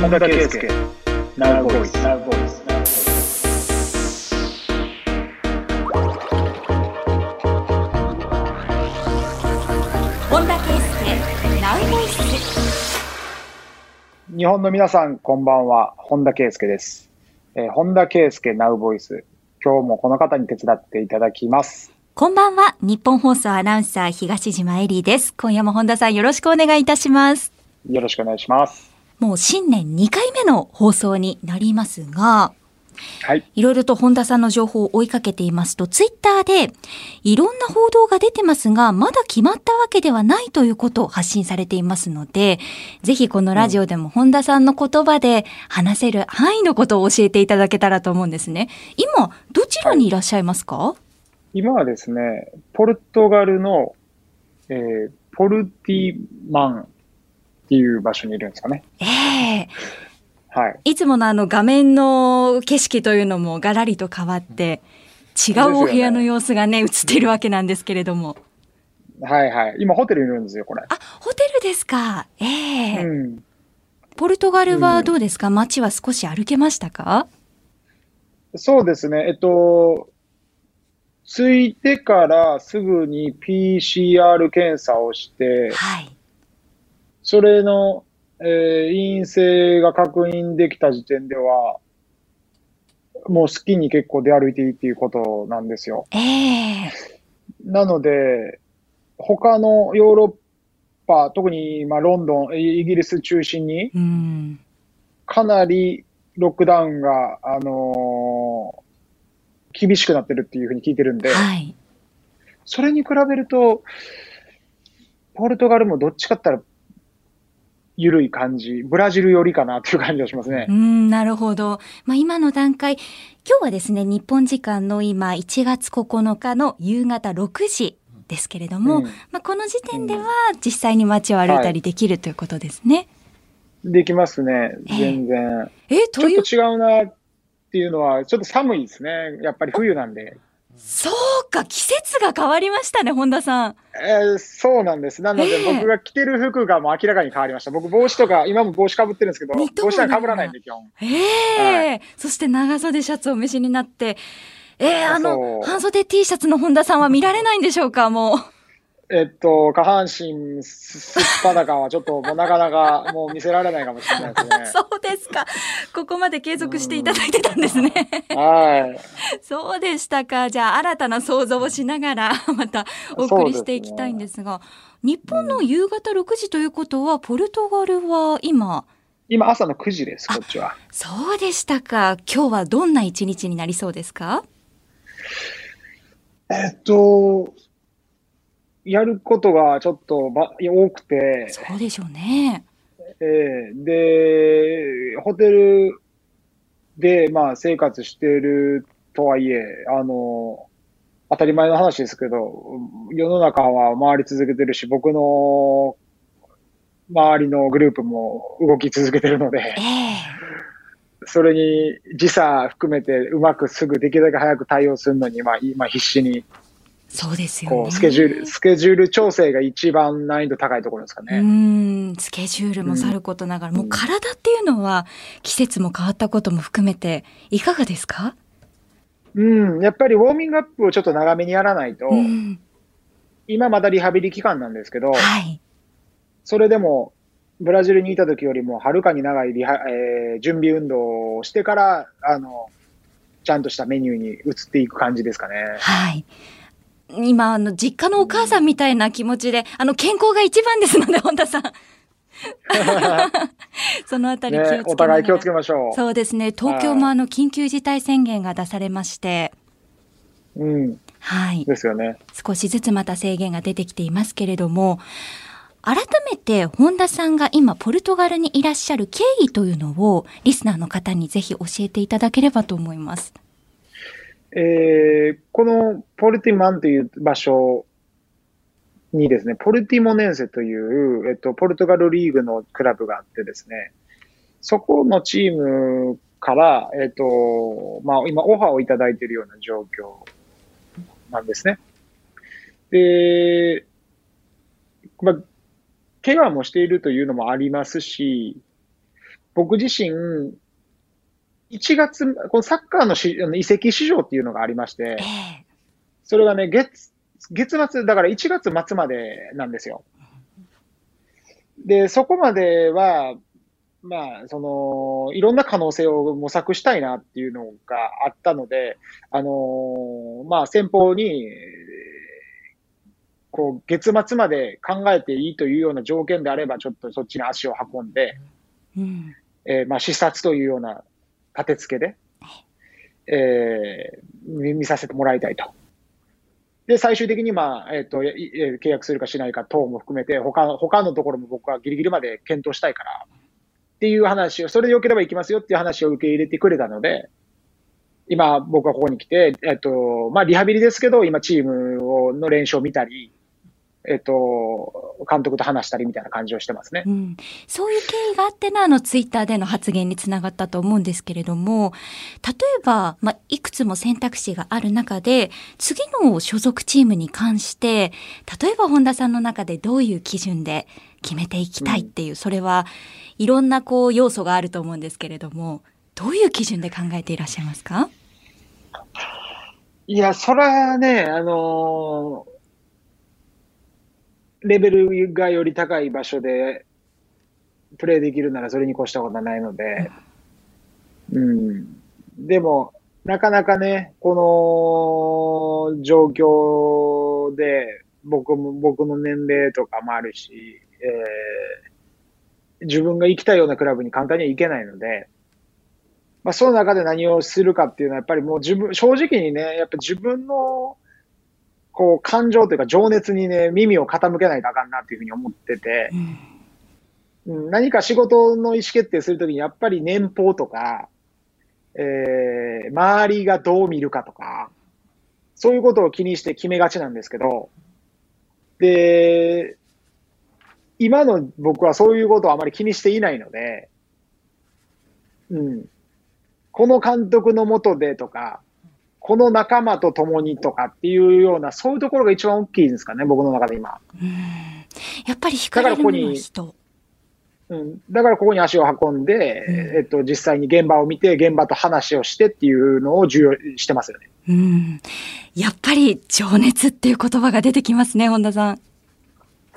本田圭佑 Now Voice Now Voice 本田圭佑ナウボイス日本の皆さんこんばんは。本田圭佑です、えー本田圭佑 Now Voice 今日もこの方に手伝っていただきます。こんばんは。日本放送アナウンサー東島えりです。今夜も本田さんよろしくお願いいたします。よろしくお願いしますもう新年2回目の放送になりますがはい。いろいろと本田さんの情報を追いかけていますと、ツイッターでいろんな報道が出てますが、まだ決まったわけではないということを発信されていますので、ぜひこのラジオでも本田さんの言葉で話せる範囲のことを教えていただけたらと思うんですね。今、どちらにいらっしゃいますか、今はですねポルトガルの、えーポルティマンっていう場所にいるんですかね。ええ。はい。いつものあの画面の景色というのもガラリと変わって、違うお部屋の様子がね、映っているわけなんですけれども。はいはい。今ホテルにいるんですよこれ。あ、ホテルですか。ええ。うん。ポルトガルはどうですか、街は少し歩けましたか？そうですね、えっと、着いてからすぐに PCR 検査をして、はい。それの、えー陰性が確認できた時点では、もう好きに結構出歩いていいっていうことなんですよ。ええなので、他のヨーロッパ、特にまあロンドン、イイギリス中心に、うん。かなりロックダウンが、あのー厳しくなってるっていうふうに聞いてるんで、はい。それに比べると、ポルトガルもどっちかって言ったら、緩い感じ、ブラジル寄りかなっていう感じがしますねう。ん、なるほど。まあ、今の段階、今日はですね、日本時間の今、1月9日の夕方6時ですけれども、うんまあ、この時点では実際に街を歩いたりできるということですね。できますね、全然。え、ちょっという、と違うなっていうのは、ちょっと寒いですね。やっぱり冬なんで。そうか、季節が変わりましたね、本田さん。えーそうなんです。なので、ええ僕が着てる服がもう明らかに変わりました。僕、帽子とか、今も帽子かぶってるんですけど、帽帽子は被らないんで、基本。ええそして長袖シャツをお召しになって、ええあの、半袖 T シャツの本田さんは見られないんでしょうか、もう。えっと、下半身すすっぱだかはちょっともうなかなかもう見せられないかもしれないですね。そうですか。ここまで継続していただいてたんですね。はい。そうでしたか。じゃあ、新たな想像をしながら、またお送りしていきたいんですが、日本の夕方6時ということは、ポルトガルは今、今朝の9時です、こっちは。そうでしたか。今日はどんな一日になりそうですか？えっと、やることがちょっとば多くて、そうでしょうね。えーで、ホテルで、まあ、生活してるとはいえ、あの、当たり前の話ですけど、世の中は回り続けてるし、僕の周りのグループも動き続けてるので。え、え。それに時差含めてうまくすぐできるだけ早く対応するのに、まあ、今必死に、そうですよね。スケジュール、スケジュール調整が一番難易度高いところですかうね。ーん、スケジュールもさることながら、もう体っていうのは季節も変わったことも含めていかがですか？うん、やっぱりウォーミングアップをちょっと長めにやらないと、うん、今まだリハビリ期間なんですけど、はい。それでもブラジルにいた時よりもはるかに長いリハ、えー準備運動をしてから、あの、ちゃんとしたメニューに移っていく感じですかね。はい。今、あの、実家のお母さんみたいな気持ちで、あの、健康が一番ですので、本田さん。そのあたり気をつけね、お互い気をつけましょう。そうですね。東京もあの、緊急事態宣言が出されまして、うん、はい。ですよね。少しずつまた制限が出てきていますけれども、改めて本田さんが今ポルトガルにいらっしゃる経緯というのをリスナーの方にぜひ教えていただければと思います。えーこのポルティマンという場所にですね、ポルティモネンセという、えっと、ポルトガルリーグのクラブがあってですね、そこのチームから、えっと、まあ、今オファーをいただいているような状況なんですね。で、まあ、怪我もしているというのもありますし、僕自身、1月、このサッカーのしあの移籍市場っていうのがありまして、ええそれがね、月、月末、だから1月末までなんですよ。で、そこまでは、まあ、その、いろんな可能性を模索したいなっていうのがあったので、あのーまあ、先方に、こう、月末まで考えていいというような条件であれば、ちょっとそっちに足を運んで、うんえーまあ、視察というような立て付けで、えー見見させてもらいたいと。で、最終的に、まあ、えっ、と、いえー契約するかしないか等も含めて、他の、他のところも僕はギリギリまで検討したいから、っていう話を、それで良ければ行きますよっていう話を受け入れてくれたので、今、僕はここに来て、えっ、と、まあ、リハビリですけど、今、チームをの練習を見たり、えっ、と、監督と話したりみたいな感じをしてますね。う。ん、そういう経緯があってのあのツイッターでの発言につながったと思うんですけれども例えば、まあ、いくつも選択肢がある中で次の所属チームに関して例えば本田さんの中でどういう基準で決めていきたいっていう、それはいろんなこう要素があると思うんですけれどもどういう基準で考えていらっしゃいますか？いや、それはね、あのーレベルがより高い場所でプレーできるならそれに越したことはないので、うん。でも、なかなかね、この状況で、僕も、僕の年齢とかもあるし、えー自分が行きたいようなクラブに簡単には行けないので、まあ、その中で何をするかっていうのは、やっぱりもう自分、正直にね、やっぱ自分の、こう、感情というか情熱にね、耳を傾けないとあかんなっていうふうに思ってて。う、ん。うん何か仕事の意思決定するときに、やっぱり年俸とか、えー、周りがどう見るかとか、そういうことを気にして決めがちなんですけど、で、今の僕はそういうことをあまり気にしていないので、うん。この監督のもとでとか、この仲間と共にとかっていうような、そういうところが一番大きいんですかね、僕の中で今。うんやっぱり惹かれるものは人。うん。だからここに足を運んで、うんえっと、実際に現場を見て、現場と話をしてっていうのを重要してますよね。うん、やっぱり情熱っていう言葉が出てきますね、本田さん。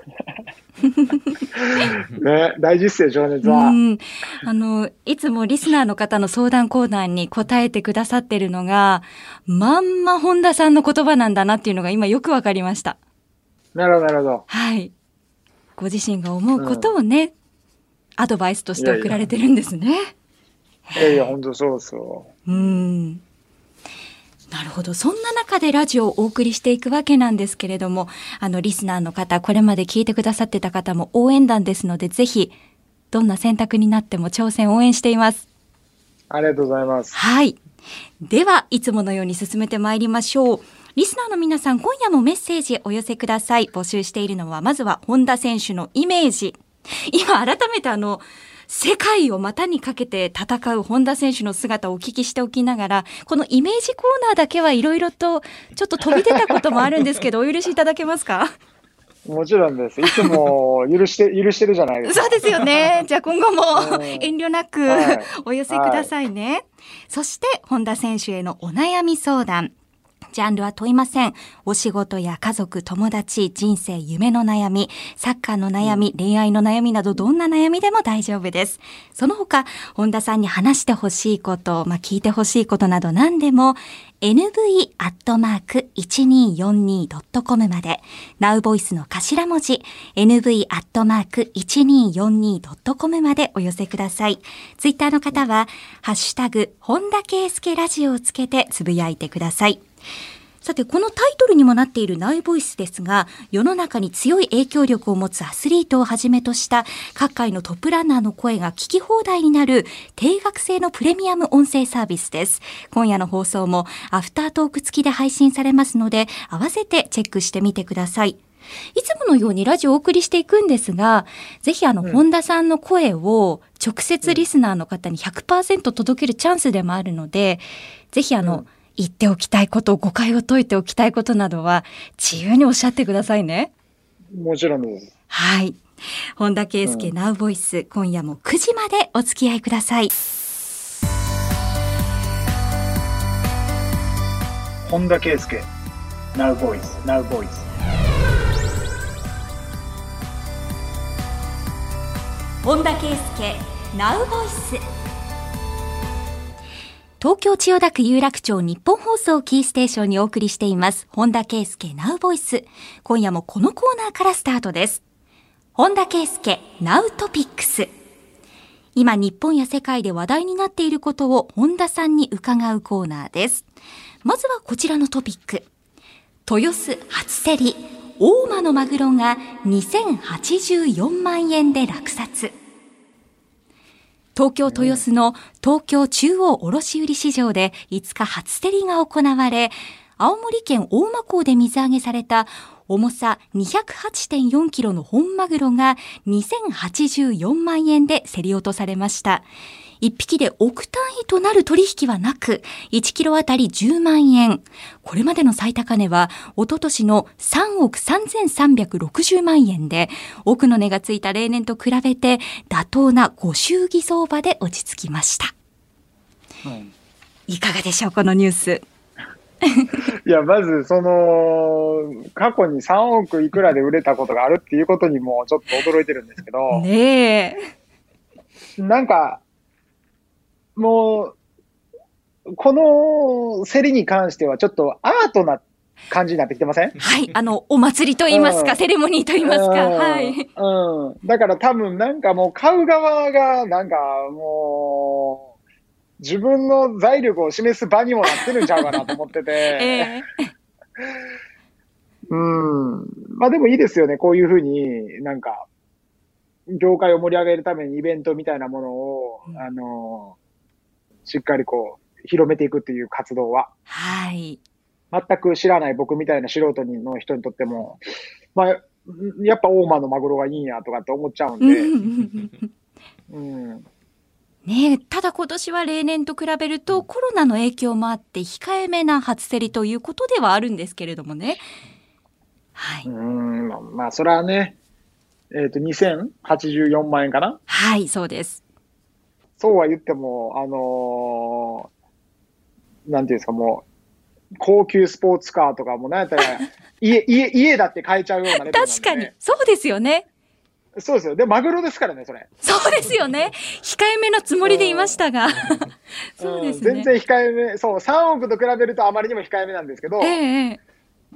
ね、大事っすよ、情熱は。うん、あのいつもリスナーの方の相談コーナーに答えてくださってるのがまんま本田さんの言葉なんだなっていうのが今よくわかりました。なるほど、なるほど。はい。ご自身が思うことをね、アドバイスとして送られてるんですね。いやいや、本当そうそう。うん。なるほど。そんな中でラジオをお送りしていくわけなんですけれども、あの、リスナーの方、これまで聞いてくださってた方も応援団ですので、ぜひ、どんな選択になっても挑戦応援しています。ありがとうございます。はい。では、いつものように進めてまいりましょう。リスナーの皆さん、今夜もメッセージお寄せください。募集しているのは、まずは本田選手のイメージ。今、改めてあの、世界を股にかけて戦う本田選手の姿をお聞きしておきながら、このイメージコーナーだけはいろいろとちょっと飛び出たこともあるんですけど、お許しいただけますか？もちろんです。いつも許して、許してるじゃないですか。そうですよね。じゃあ今後もうん遠慮なくはいお寄せくださいね。そして本田選手へのお悩み相談。ジャンルは問いません。お仕事や家族、友達、人生、夢の悩み、サッカーの悩み、恋愛の悩みなどどんな悩みでも大丈夫です。その他、本田さんに話してほしいこと、まあ、聞いてほしいことなど何でも、nv.1242.com まで、ナウボイスの頭文字、nv.1242.com までお寄せください。ツイッターの方は、ハッシュタグ、本田圭佑ラジオをつけてつぶやいてください。さて、このタイトルにもなっているナウボイスですが、世の中に強い影響力を持つアスリートをはじめとした各界のトップランナーの声が聞き放題になる定額制のプレミアム音声サービスです。今夜の放送もアフタートーク付きで配信されますので、合わせてチェックしてみてください。いつものようにラジオをお送りしていくんですが、ぜひあの、うん本田さんの声を直接リスナーの方に100%届けるチャンスでもあるので、ぜひあの、うん言っておきたいこと、誤解を解いておきたいことなどは、自由におっしゃってくださいね。もちろんです。はい。本田圭佑、ナウボイス、今夜も9時までお付き合いください。本田圭佑、Now Voice, Now Voice。本田圭佑、ナウボイス。東京千代田区有楽町日本放送キーステーションにお送りしています。本田圭佑ナウボイス。今夜もこのコーナーからスタートです。本田圭佑ナウトピックス。今日本や世界で話題になっていることを本田さんに伺うコーナーです。まずはこちらのトピック。豊洲初競り、大間のマグロが2084万円で落札。東京豊洲の東京中央卸売市場で5日初競りが行われ、青森県大間港で水揚げされた重さ208.4キロの本マグロが2084万円で競り落とされました。1匹で億単位となる取引はなく、1キロあたり10万円。これまでの最高値は、おととしの3億3360万円で、奥の値がついた例年と比べて、妥当なご祝儀相場で落ち着きました。うんいかがでしょう、このニュース？いや、まず、その、過去に3億いくらで売れたことがあるっていうことにもちょっと驚いてるんですけど、ねえ。なんか、もう、この競りに関してはちょっとアートな感じになってきてません？はい、あの、お祭りと言いますか、うんセレモニーと言いますか、うんはい。うん。だから多分なんかもう買う側がなんかもう自分の財力を示す場にもなってるんちゃうかなと思ってて。ええうん。まあでもいいですよね。こういうふうになんか業界を盛り上げるためにイベントみたいなものを、うんあの、しっかりこう広めていくっていう活動は。はい。全く知らない僕みたいな素人の人にとっても、まあ、やっぱ大間のマグロがいいんやとかって思っちゃうんで、うん ねえ、ただ今年は例年と比べるとコロナの影響もあって控えめな初競りということではあるんですけれどもね。はい。うん、まあまあ、それはね、えっ、と、2084万円かな？はい、そうです。そうは言っても、あのーなんていうんですか、もう、高級スポーツカーとかも、なんやったら、家、家、家だって買えちゃうようなレベルなんで、ね。確かに。。そうですよね。そうですよ。で、マグロですからね、それ。そうですよね。控えめなつもりでいましたが。そうですね。ん全然控えめ、そう、3億と比べるとあまりにも控えめなんですけど、え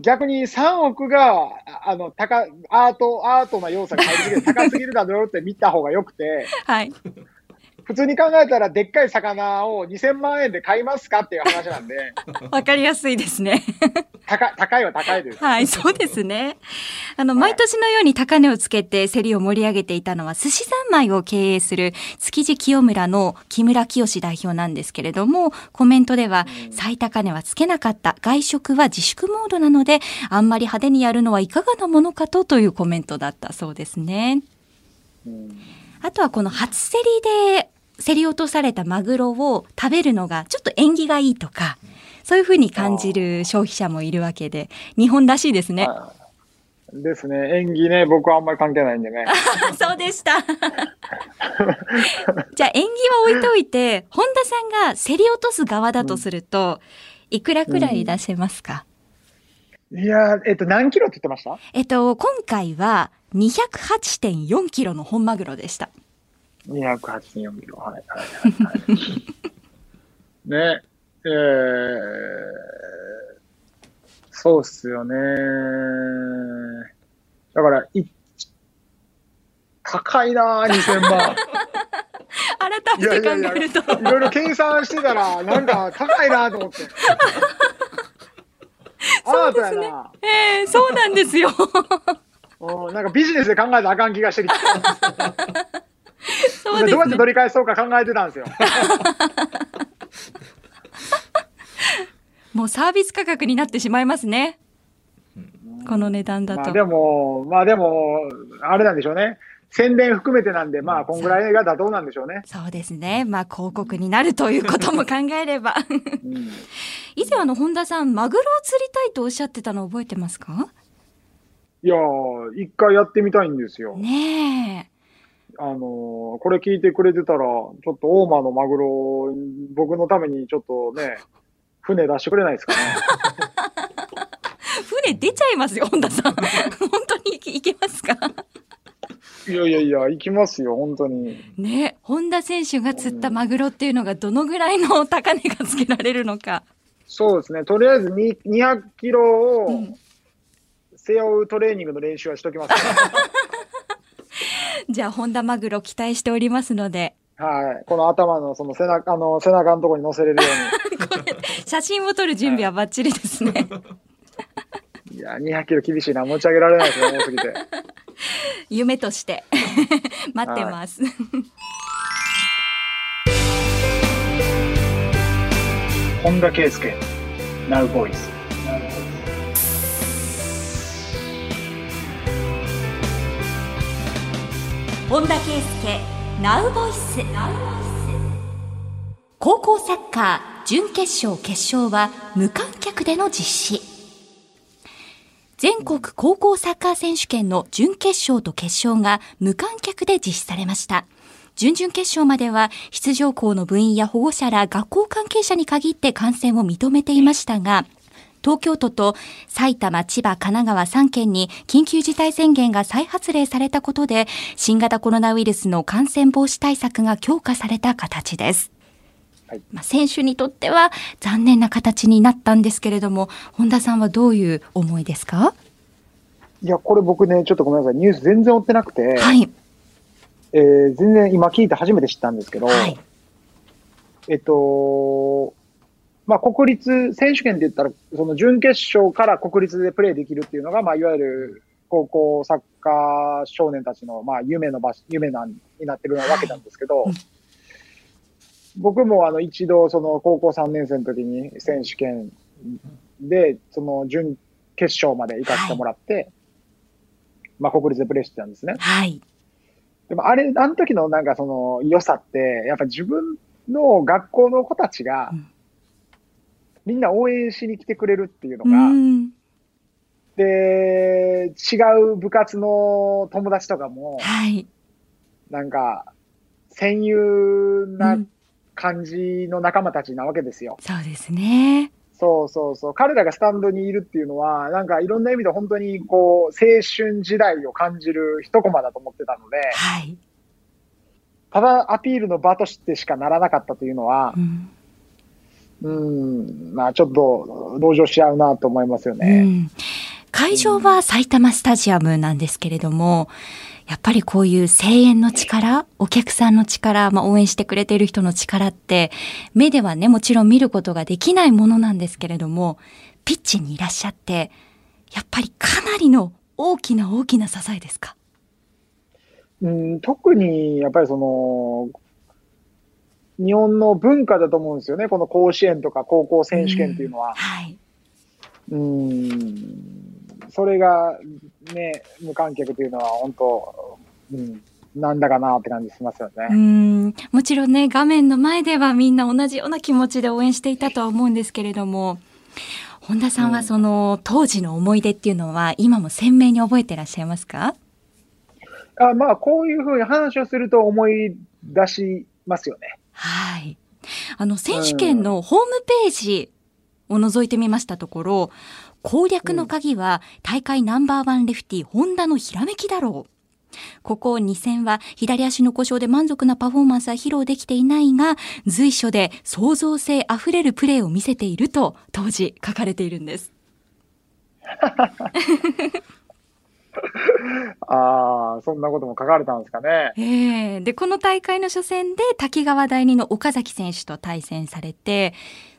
逆に3億が、ああの、高、アート、アートな要素が高すぎるだろうって見た方が良くて、はい。普通に考えたらでっかい魚を2000万円で買いますかっていう話なんで、わかりやすいですね。高い、高いは高いです。はい、そうですね。あの、はい毎年のように高値をつけて競りを盛り上げていたのは、寿司三昧を経営する築地清村の木村清代表なんですけれども、コメントでは、最高値はつけなかった。外食は自粛モードなので、あんまり派手にやるのはいかがなものかとというコメントだったそうですね。うんあとはこの初競りで競り落とされたマグロを食べるのがちょっと縁起がいいとか、そういうふうに感じる消費者もいるわけで、日本らしいですね。はいですね。演技ね、僕はあんまり関係ないんでね。そうでした。じゃあ縁起は置いといて、本田さんが競り落とす側だとすると、いくらくらい出せますか、いやー、えっと、何キロって言ってました？えっと、今回は208.4キロの本マグロでした。284キロ。はい、はい、はいはい。ね、えー、そうっすよね。だから、い、高いなー、2000万。改めて考えると。いろいろ計算してたら、なんか高いなと思って。アートやな。ええそうなんですよ。うん、なんかビジネスで考えたらあかん気がしてきた。そうですね。どうやって取り返そうか考えてたんですよ。もうサービス価格になってしまいますね。この値段だと。まあでも、まあでも、あれなんでしょうね。宣伝含めてなんで、まあ、こんぐらいが妥当なんでしょうね。そうですね。まあ広告になるということも考えれば。うん、以前あの本田さん、マグロを釣りたいとおっしゃってたの覚えてますか？いやー、一回やってみたいんですよ。ねあのーこれ聞いてくれてたら、ちょっと大間のマグロ、僕のためにちょっとね、船出してくれないですかね。え。船出ちゃいますよ、本田さん。本当に行けますか？いやいやいや、行きますよ、本当に。ね本田選手が釣ったマグロっていうのがどのぐらいの高値がつけられるのか。そうですね、とりあえずに200キロをうん背負うトレーニングの練習はしときます、じゃあ、本田マグロ期待しておりますので、はい。この頭のその背中、あの、背中のところに乗せれるよ写真を撮る準備はバッチリですね。うに。いや、200キロ厳しいな、持ち上げられないですね、重すぎて。夢として 待ってます。本田圭佑、Now Voice。本田圭佑ナウボイス。高校サッカー準決勝決勝は無観客での実施。全国高校サッカー選手権の準決勝と決勝が無観客で実施されました。準々決勝までは出場校の部員や保護者ら学校関係者に限って観戦を認めていましたが東京都と埼玉、千葉、神奈川3県に緊急事態宣言が再発令されたことで、新型コロナウイルスの感染防止対策が強化された形です。はいまあ、選手にとっては残念な形になったんですけれども、本田さんはどういう思いですか？いや、これ僕ね、ちょっとごめんなさい、ニュース全然追ってなくて、はい。えー全然今聞いて初めて知ったんですけど、はい。えっと、まあ、国立選手権って言ったら、その準決勝から国立でプレーできるっていうのが、まあ、いわゆる高校サッカー少年たちの、まあ、夢の場所、夢なんになってるわけなんですけど、うん僕もあの一度、その高校3年生の時に選手権で、その準決勝まで行かせてもらって、まあ、国立でプレーしてたんですね。はい。でもあれ、あの時のなんかその良さって、やっぱ自分の学校の子たちがうん、みんな応援しに来てくれるっていうのうが、ん。で、違う部活の友達とかも、はい。なんか、戦友うなん感じの仲間たちなわけですよ。そうですね。そうそうそう。彼らがスタンドにいるっていうのは、なんかいろんな意味で本当にこう、青春時代を感じる一コマだと思ってたので、はい。ただアピールの場としてしかならなかったというのはう、ん。うん、まあちょっと同情し合うなと思いますようね。ん、会場は埼玉スタジアムなんですけれども、やっぱりこういう声援の力、お客さんの力、まあ、応援してくれている人の力って、目ではね、もちろん見ることができないものなんですけれども、ピッチにいらっしゃって、やっぱりかなりの大きな大きな支えですか？うん、特にやっぱりその、日本の文化だと思うんですよね。この甲子園とか高校選手権っていうのは。はい。うん、それがね、無観客というのは本当、うん、なんだかなって感じしますようね。ん、もちろんね、画面の前ではみんな同じような気持ちで応援していたとは思うんですけれども、本田さんはその当時の思い出っていうのは今も鮮明に覚えてらっしゃいますか？あまあ、こういうふうに話をすると思い出しますよね。はい。あの、選手権のホームページを覗いてみましたところ、攻略の鍵は大会ナンバーワンレフティ、ホンダのひらめきだろう。ここ2戦は左足の故障で満足なパフォーマンスは披露できていないが、随所で創造性あふれるプレーを見せていると当時書かれているんです。ああ、そんなことも書かれたんですかね。ええで、この大会の初戦で滝川第二の岡崎選手と対戦されて、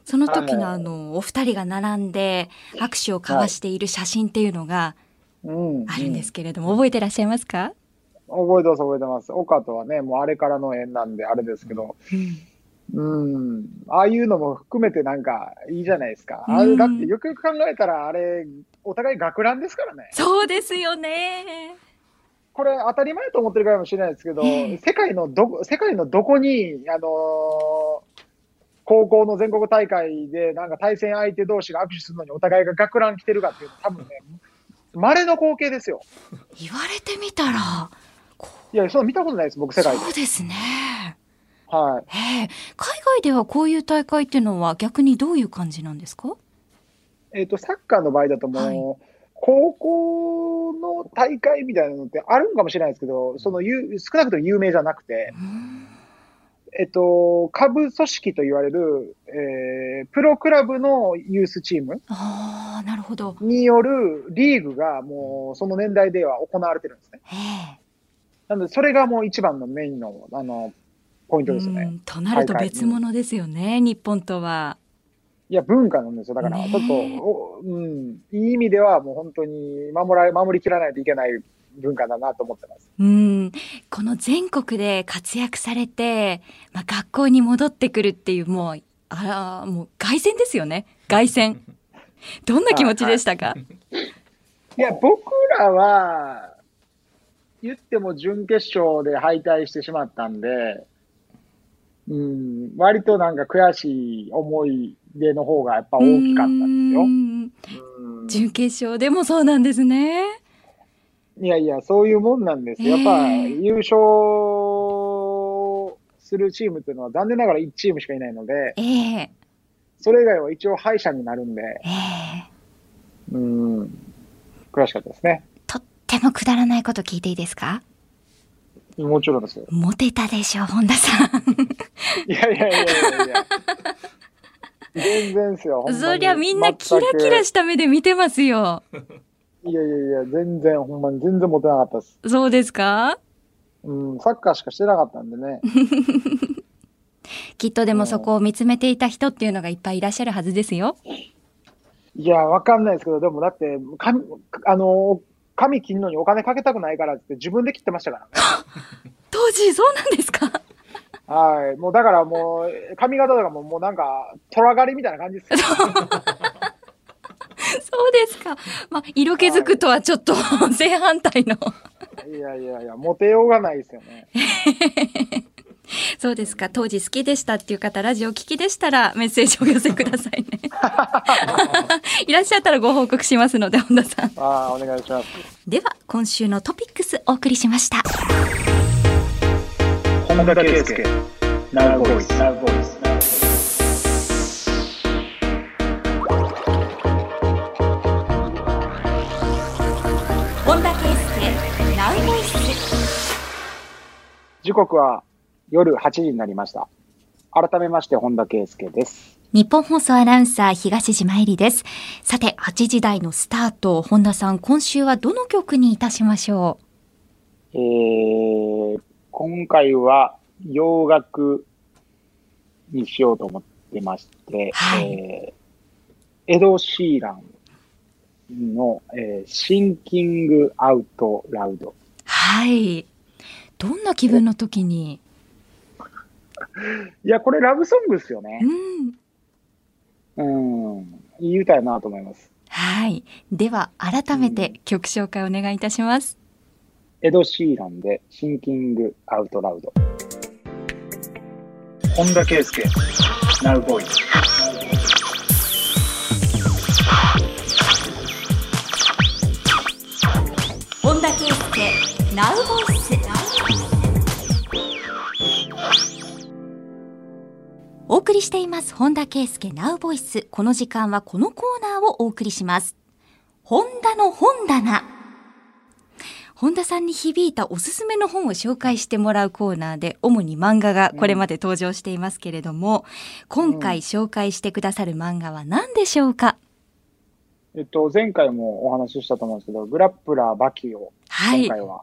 その時のはいあの、お二人が並んで握手を交わしている写真っていうのがうん。あるんですけれども、覚えてらっしゃいますか、覚えてます、覚えてます。岡とはね、もうあれからの縁なんであれですけど、うん。ああいうのも含めてなんかいいじゃないですか。あれ、うんだってよくよく考えたら、あれ、お互い学ランですからね。そうですよね。これ当たり前と思ってるかもしれないですけど、ええ世界のどこ、世界のどこに、あのー高校の全国大会でなんか対戦相手同士が握手するのにお互いが学ラン着てるかっていうと多分ね、稀の光景ですよ。言われてみたら、いや、そんな見たことないです、僕、世界で。そうですね。はい。ええ。海外ではこういう大会っていうのは逆にどういう感じなんですか？えっ、と、サッカーの場合だともう、高校の大会みたいなのってあるんかもしれないですけど、そのゆ少なくとも有名じゃなくて、うん。えっと、下部組織と言われる、えープロクラブのユースチームああ、なるほど。によるリーグがもうその年代では行われてるんですね。ええ。なので、それがもう一番のメインの、あの、ポイントですよね。うんとなると別物ですよね、日本とは。いや、文化なんですよ。だから、ちょっと、おうん、いい意味ではもう本当に守ら、守りきらないといけない文化だなと思ってます。うん、この全国で活躍されて、まあ、学校に戻ってくるっていうもうあらもう凱旋ですよね。凱旋。どんな気持ちでしたか、いや、僕らは、言っても準決勝で敗退してしまったんで、うん、割となんか悔しい思い出の方がやっぱ大きかったんですよ。準決勝でもそうなんですね。いやいや、そういうもんなんですよ。やっぱええ優勝するチームっていうのは残念ながら1チームしかいないので、ええそれ以外は一応敗者になるんで、ええうん、悔しかったですね。とってもくだらないこと聞いていいですか？もちろんですよ。モテたでしょ本田さんいやいやいやいやいや。全然ですよ。そりゃみんなキラキラした目で見てますよいやいやいや、全然、ほんまに全然モテなかったです。そうですか？うん、サッカーしかしてなかったんでね。きっとでもそこを見つめていた人っていうのがいっぱいいらっしゃるはずですよいや、わかんないですけど、でもだって、髪、あの、髪切るのにお金かけたくないからって自分で切ってましたからね。当時そうなんですか？はい。もうだからもう、髪型とかももうなんか、虎狩りみたいな感じですよ。そう ですか。まあ、色気づくとはちょっと正反対の。いやいやいや、モテようがないですよね。そうですか。当時好きでしたっていう方、ラジオ聞きでしたらメッセージをお寄せくださいね。いらっしゃったらご報告しますので、本田さん。ああ、お願いします。では、今週のトピックスお送りしました。本田圭佑、ナウボイス、ナウボイス。本田圭佑、ナウボイス。時刻は夜8時になりました。改めまして、本田圭佑です。日本放送アナウンサー東島えりです。さて、8時台のスタート、本田さん、今週はどの曲にいたしましょえー、今回は洋楽にしようと思ってまして、はいえーエド・シーランの、えーシンキング・アウト・ラウド。うはい。どんな気分の時に？いや、これラブソングですよねう。ん。うん。いい歌やなと思います。はい。では、改めて曲紹介お願いいたします。エド・シーランでシンキング・アウト・ラウド。本田圭佑、ナウボーイ。本田圭佑、ナウボイス。お送りしています。本田圭佑ナウボイス。この時間はこのコーナーをお送りします。本田の本棚。本田さんに響いたおすすめの本を紹介してもらうコーナーで、主に漫画がこれまで登場していますけれども、今回紹介してくださる漫画は何でしょうか？えっと、前回もお話ししたと思うんですけど、グラップラー・バキをはい。今回は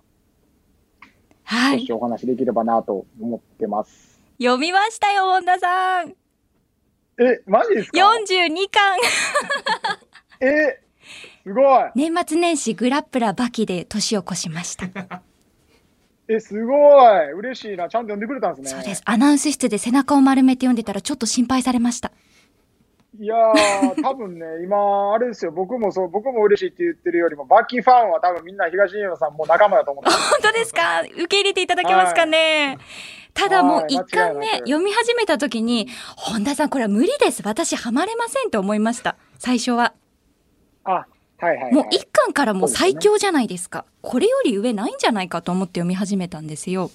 はい。少しお話できればなと思ってます。読みましたよ、本田さん。え、マジですか？42巻。え、すごい年末年始グラップラバキで年を越しました。え、すごい嬉しいな。ちゃんと読んでくれたんですね。そうです。アナウンス室で背中を丸めて読んでたらちょっと心配されました。いやー、多分ね、今、あれですよ、僕もそう、僕も嬉しいって言ってるよりも、バキファンは多分みんな東野さんも仲間だと思ってます。本当ですか？受け入れていただけますかね、ただもうはい一巻目読み始めた時に、本田さんこれは無理です。私ハマれませんと思いました。最初は。あ、はいはい、はい。もう一巻からもう最強じゃないですか。これより上ないんじゃないかと思って読み始めたんですよ。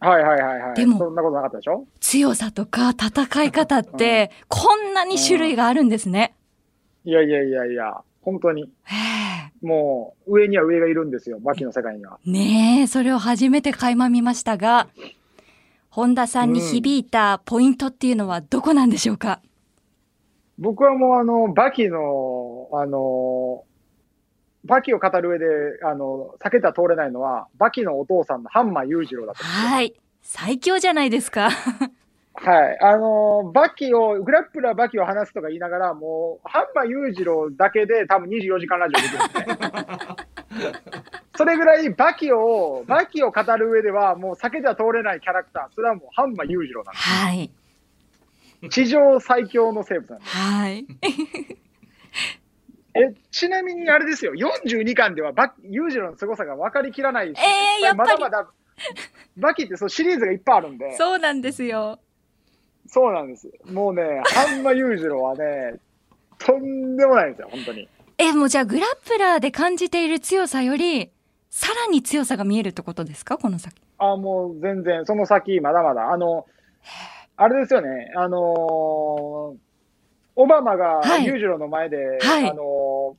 はいはいはいはい。でもそんなことなかったでしょ？強さとか戦い方って、こんなに種類があるんですね。いやいやいやいや、本当に。へもう、上には上がいるんですよ。バキの世界には。えねえ、それを初めて垣間見ましたが、本田さんに響いたポイントっていうのはどこなんでしょうか、僕はもうあの、バキの、あの、バキを語る上で、あの、避けては通れないのは、バキのお父さんのハンマー裕次郎だったんですよ。はい。最強じゃないですか。はい。あのーバキを、グラップラーバキを話すとか言いながら、もう、ハンマー裕次郎だけで多分24時間ラジオできるんですね。それぐらいバキを、バキを語る上では、もう避けては通れないキャラクター。それはもうハンマー裕次郎なんではい。す。地上最強の生物なんです。はい。え、ちなみにあれですよ、42巻ではバキ、裕次郎の凄さが分かりきらないし、えーやっぱりまだまだ、バキってそうシリーズがいっぱいあるんで、そうなんですよ。そうなんです。もうね、ハンマー裕次郎はね、とんでもないんですよ、本当に。え、もうじゃあグラップラーで感じている強さより、さらに強さが見えるってことですか？この先。あ、もう全然、その先、まだまだ。あの、あれですよね、あのーオバマがはい裕次郎の前で、はいあのー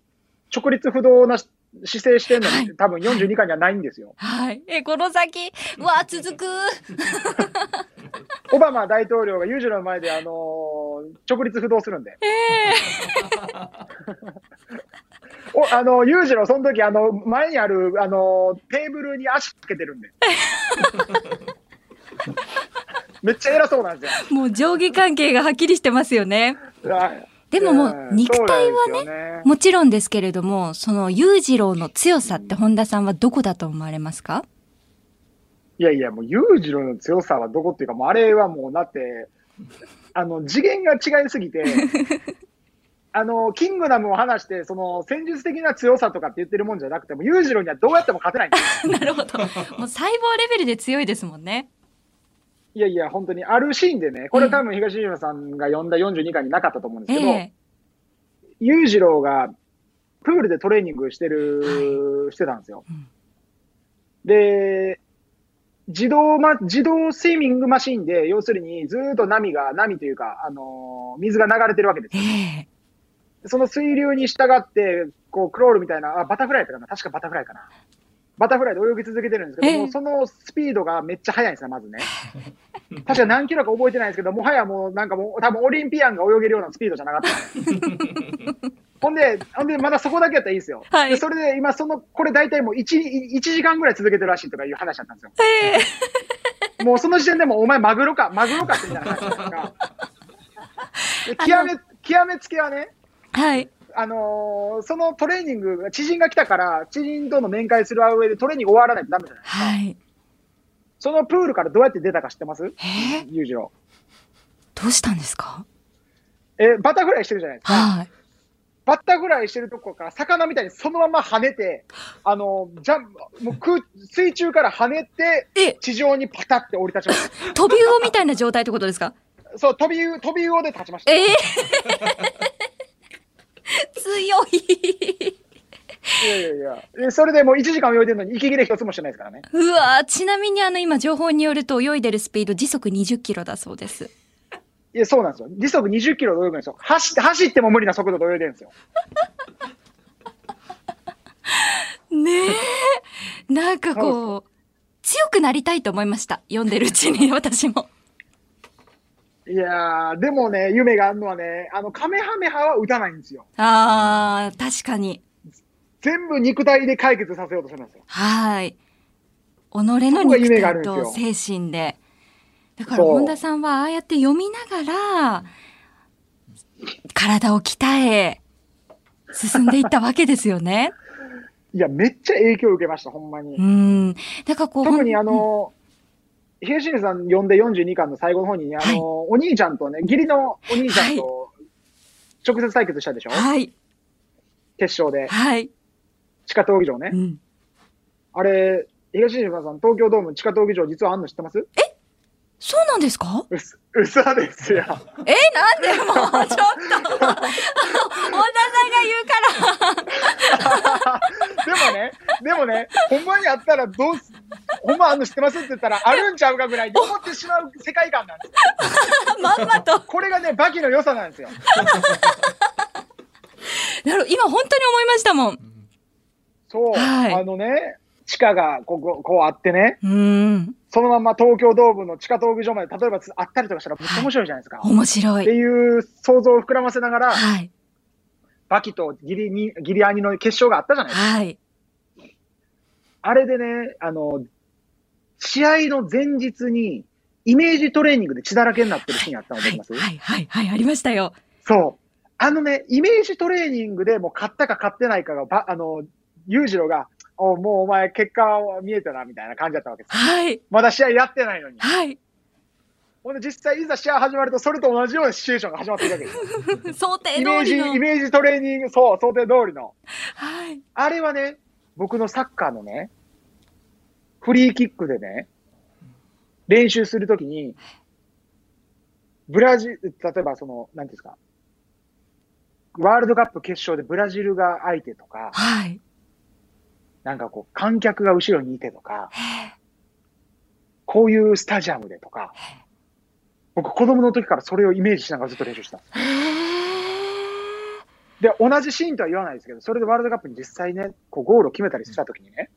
直立不動なし姿勢してるのに、はい多分42巻にはないんですよ。はい。え、この先、うわ、続く。オバマ大統領が裕次郎の前で、あのー直立不動するんで。お、あの、裕次郎、その時、あの、前にある、あの、テーブルに足かけてるんで。めっちゃ偉そうなんですよ。もう上下関係がはっきりしてますよね。はいでももう肉体はねね、もちろんですけれども、その裕次郎の強さって本田さんはどこだと思われますか？いやいや、もう裕次郎の強さはどこっていうか、もうあれはもうだって、あの、次元が違いすぎて、あの、キングダムを話して、その、戦術的な強さとかって言ってるもんじゃなくても、裕次郎にはどうやっても勝てないんですよ。なるほど。もう細胞レベルで強いですもんね。いやいや、本当に、あるシーンでね、これ多分東島さんが読んだ42巻になかったと思うんですけど、ええ裕次郎がプールでトレーニングしてる、してたんですよ。うんで、自動ま、自動スイミングマシンで、要するにずーっと波が、波というか、あのー水が流れてるわけですえよ。えその水流に従って、こう、クロールみたいな、あ、バタフライかな確かバタフライかな。バタフライで泳ぎ続けてるんですけど、ええもうそのスピードがめっちゃ速いんですよ、まずね。確か何キロか覚えてないんですけど、もはやもうなんかもう、多分オリンピアンが泳げるようなスピードじゃなかった。ほんで、ほんで、まだそこだけやったらいいですよ。はいでそれで今、その、これ大体もう1、1時間ぐらい続けてるらしいとかいう話だったんですよ。えもうその時点でもうお前マグロか、マグロかってみたいな話だったか 極め、極めつけはね、えはい。あのーそのトレーニング、知人が来たから、知人との面会する上でトレーニング終わらないとダメじゃないですか。はい。そのプールからどうやって出たか知ってます？ええ裕次郎。どうしたんですか？え、バタフライしてるじゃないですか。はい。バタフライしてるとこから魚みたいにそのまま跳ねて、あの、ジャンプ、もう空、水中から跳ねて、え、地上にパタって降り立ちまし 飛び魚みたいな状態ってことですか？た。そう、飛び魚、飛び魚で立ちました。ええ 強い。いやいやいや。でそれでもう1時間泳いでるのに息切れ一つもしてないですからね。うわちなみにあの今情報によると泳いでるスピード時速20キロだそうです。いや、そうなんですよ。時速20キロで泳ぐんですよ。走って、走っても無理な速度で泳いでるんですよ。ねえ。なんかこう、強くなりたいと思いました。読んでるうちに 私も。いやー、でもね、夢があるのはね、あの、カメハメハは打たないんですよ。あー、確かに。全部肉体で解決させようとするんですよ。はい。己の肉体と精神で。だから本田さんはああやって読みながら、体を鍛え、進んでいったわけですよね。いや、めっちゃ影響を受けました、ほんまにう。ん。だからこう、特にあの、東出さん読んで42巻の最後の方に、あの、はいお兄ちゃんとね、義理のお兄ちゃんと直接対決したでしょ、はい、決勝で。はい。地下闘技場ねう。ん。あれ、東出さん、東京ドーム地下闘技場実はあんの知ってます？そうなんですか？うす嘘ですよ。え、なんでもう、ちょっと。本田さんが言うから。でもね、でもね、ほんまにあったらどうす、ほんまあの知ってますって言ったら、あるんちゃうかぐらいに 思ってしまう世界観なんですよ。まんまと。これがね、バキの良さなんですよ。なる今本当に思いましたもん。そう、はいあのね、地下がここ、こうあってね、うん。そのまま東京ドームの地下闘技場まで、例えばつあったりとかしたら、めっちゃ面白いじゃないですか。面白ってい。いう想像を膨らませながら、はい。バキとギリに、ギリアニの決勝があったじゃないですか。はい。あれでね、あの、試合の前日に、イメージトレーニングで血だらけになってるシーンあったの覚えてます、はい、はい、はい、ありましたよ。そう。あのね、イメージトレーニングでもう勝ったか勝ってないかが、ばあの、裕次郎が、おもうお前結果は見えたな、みたいな感じだったわけです。はい、まだ試合やってないのに。はい。ほんで実際いざ試合始まると、それと同じようなシチュエーションが始まっているわけですよ。想定イメージ、イ。メージトレーニング、そう、想定通りの。はい。あれはね、僕のサッカーのね、フリーキックでね、練習するときに、ブラジル、例えばその、なんですか、ワールドカップ決勝でブラジルが相手とか、はい。なんかこう、観客が後ろにいてとか、こういうスタジアムでとか、僕子供の時からそれをイメージしながらずっと練習してたんです。で、同じシーンとは言わないですけど、それでワールドカップに実際ね、こうゴールを決めたりした時にね、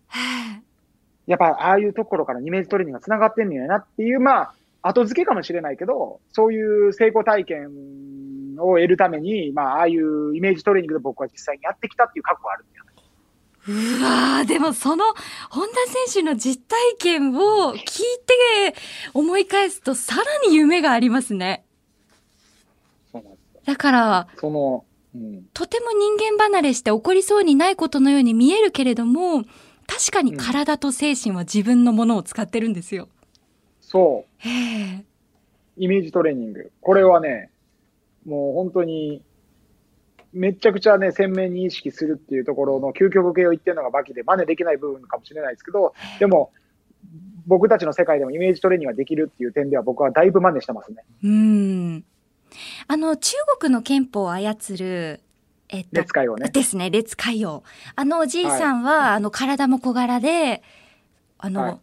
やっぱああいうところからイメージトレーニングが繋がってんのやなっていう、まあ、後付けかもしれないけど、そういう成功体験を得るために、まあ、ああいうイメージトレーニングで僕は実際にやってきたっていう覚悟があるんだよね。うわーでもその本田選手の実体験を聞いて思い返すとさらに夢がありますね。そうなんですよ。だから、その、うん。とても人間離れして起こりそうにないことのように見えるけれども、確かに体と精神は自分のものを使ってるんですよ。そう。へえ。イメージトレーニング。これはね、もう本当に、めちゃくちゃね、鮮明に意識するっていうところの究極系を言ってるのがバキで、真似できない部分かもしれないですけど、でも、僕たちの世界でもイメージトレーニングができるっていう点では僕はだいぶ真似してますね。うん。あの、中国の憲法を操る、えっと、列会をね。ですね、列海王。あのおじいさんは、あの、体も小柄で、あの、はい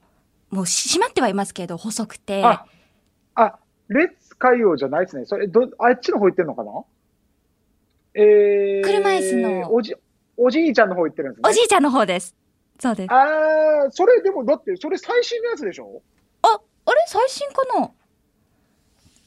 もうし締まってはいますけど、細くて。あ、あ、列海王じゃないですね。それ、ど、あっちの方行ってんのかな？えー、車椅子のおじ、おじいちゃんの方行ってるんですね。おじいちゃんの方です。そうです。あ、あー、それでもだって、それ最新のやつでしょ？あれ？最新かな？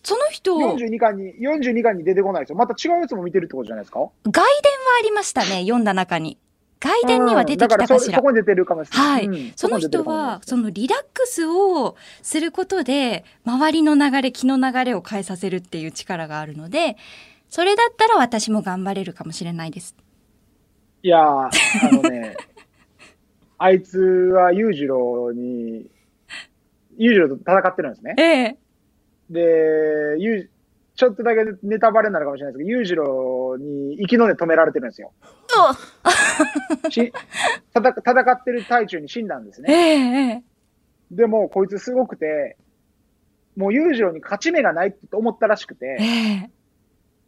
その人、外伝は42巻に、42巻に出てこないですよ。また違うやつも見てるってことじゃないですか？ありましたね、読んだ中に。外伝には出てきたかしらうんそそ。こに出てるかもしれない。はい、うんその人は、そのリラックスをすることで、周りの流れ、気の流れを変えさせるっていう力があるので、それだったら私も頑張れるかもしれないです。いやー、あのね、あいつは裕次郎に、裕次郎と戦ってるんですね。ええ。で、裕ちょっとだけネタバレになるかもしれないですけど、裕次郎に生きの根止められてるんですよ。し戦戦ってる最中に死んだんですええね。えでも、こいつすごくて、もう裕次郎に勝ち目がないって思ったらしくええて、え